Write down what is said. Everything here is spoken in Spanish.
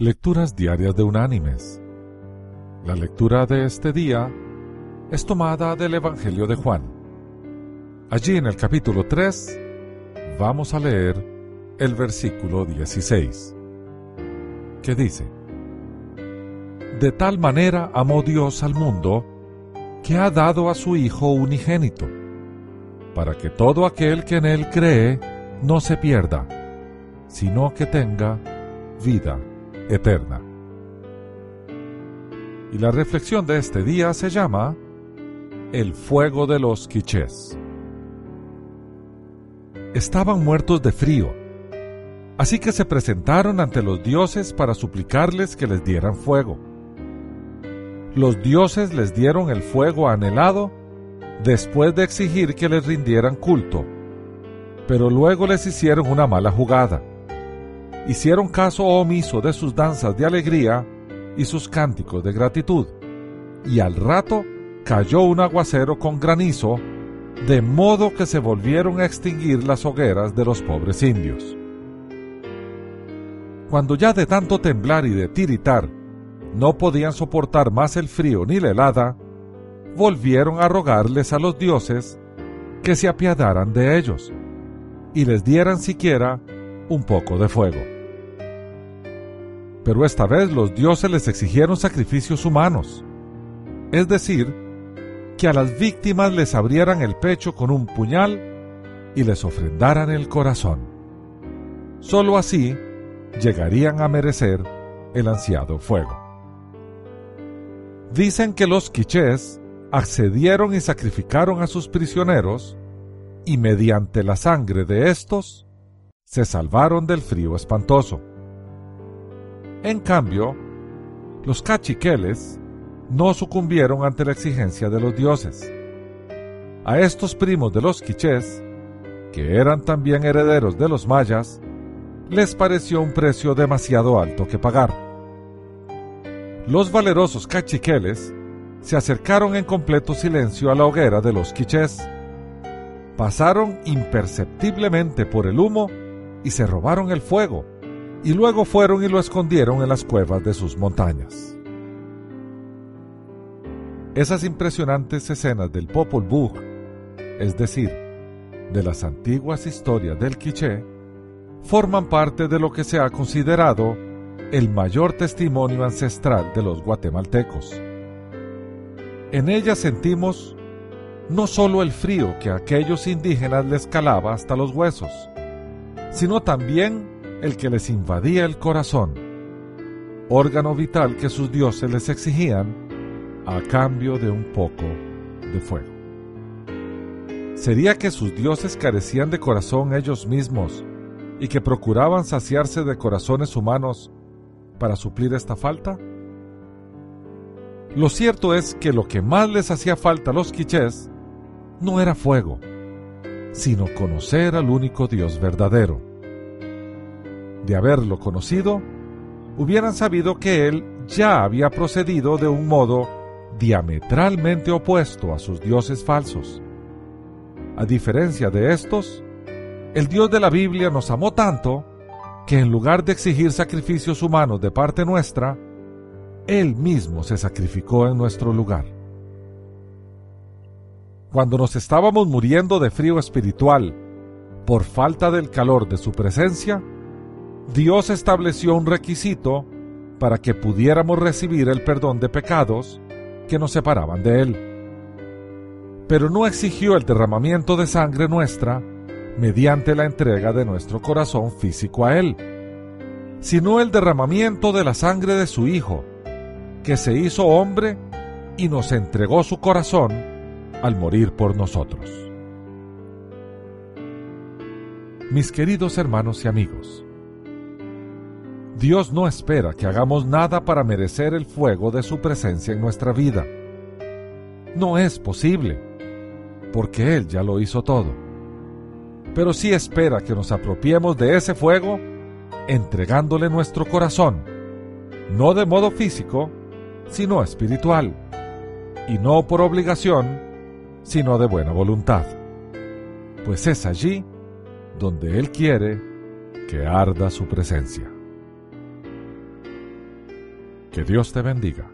Lecturas Diarias de Unánimes. La lectura de este día es tomada del Evangelio de Juan. Allí en el capítulo 3 vamos a leer el versículo 16, que dice, De tal manera amó Dios al mundo, que ha dado a su Hijo unigénito, para que todo aquel que en él cree no se pierda, sino que tenga vida eterna. Y la reflexión de este día se llama El fuego de los quichés. Estaban muertos de frío, así que se presentaron ante los dioses para suplicarles que les dieran fuego. Los dioses les dieron el fuego anhelado después de exigir que les rindieran culto, pero luego les hicieron una mala jugada hicieron caso omiso de sus danzas de alegría y sus cánticos de gratitud, y al rato cayó un aguacero con granizo, de modo que se volvieron a extinguir las hogueras de los pobres indios. Cuando ya de tanto temblar y de tiritar no podían soportar más el frío ni la helada, volvieron a rogarles a los dioses que se apiadaran de ellos y les dieran siquiera un poco de fuego pero esta vez los dioses les exigieron sacrificios humanos, es decir, que a las víctimas les abrieran el pecho con un puñal y les ofrendaran el corazón. Solo así llegarían a merecer el ansiado fuego. Dicen que los quichés accedieron y sacrificaron a sus prisioneros y mediante la sangre de estos se salvaron del frío espantoso. En cambio, los cachiqueles no sucumbieron ante la exigencia de los dioses. A estos primos de los quichés, que eran también herederos de los mayas, les pareció un precio demasiado alto que pagar. Los valerosos cachiqueles se acercaron en completo silencio a la hoguera de los quichés, pasaron imperceptiblemente por el humo y se robaron el fuego y luego fueron y lo escondieron en las cuevas de sus montañas. Esas impresionantes escenas del Popol Vuh, es decir, de las antiguas historias del Quiché, forman parte de lo que se ha considerado el mayor testimonio ancestral de los guatemaltecos. En ellas sentimos no solo el frío que a aquellos indígenas les calaba hasta los huesos, sino también el que les invadía el corazón, órgano vital que sus dioses les exigían a cambio de un poco de fuego. ¿Sería que sus dioses carecían de corazón ellos mismos y que procuraban saciarse de corazones humanos para suplir esta falta? Lo cierto es que lo que más les hacía falta a los quichés no era fuego, sino conocer al único Dios verdadero de haberlo conocido, hubieran sabido que él ya había procedido de un modo diametralmente opuesto a sus dioses falsos. A diferencia de estos, el Dios de la Biblia nos amó tanto que en lugar de exigir sacrificios humanos de parte nuestra, Él mismo se sacrificó en nuestro lugar. Cuando nos estábamos muriendo de frío espiritual por falta del calor de su presencia, Dios estableció un requisito para que pudiéramos recibir el perdón de pecados que nos separaban de Él. Pero no exigió el derramamiento de sangre nuestra mediante la entrega de nuestro corazón físico a Él, sino el derramamiento de la sangre de su Hijo, que se hizo hombre y nos entregó su corazón al morir por nosotros. Mis queridos hermanos y amigos, Dios no espera que hagamos nada para merecer el fuego de su presencia en nuestra vida. No es posible, porque Él ya lo hizo todo. Pero sí espera que nos apropiemos de ese fuego entregándole nuestro corazón, no de modo físico, sino espiritual, y no por obligación, sino de buena voluntad. Pues es allí donde Él quiere que arda su presencia. Que Dios te bendiga.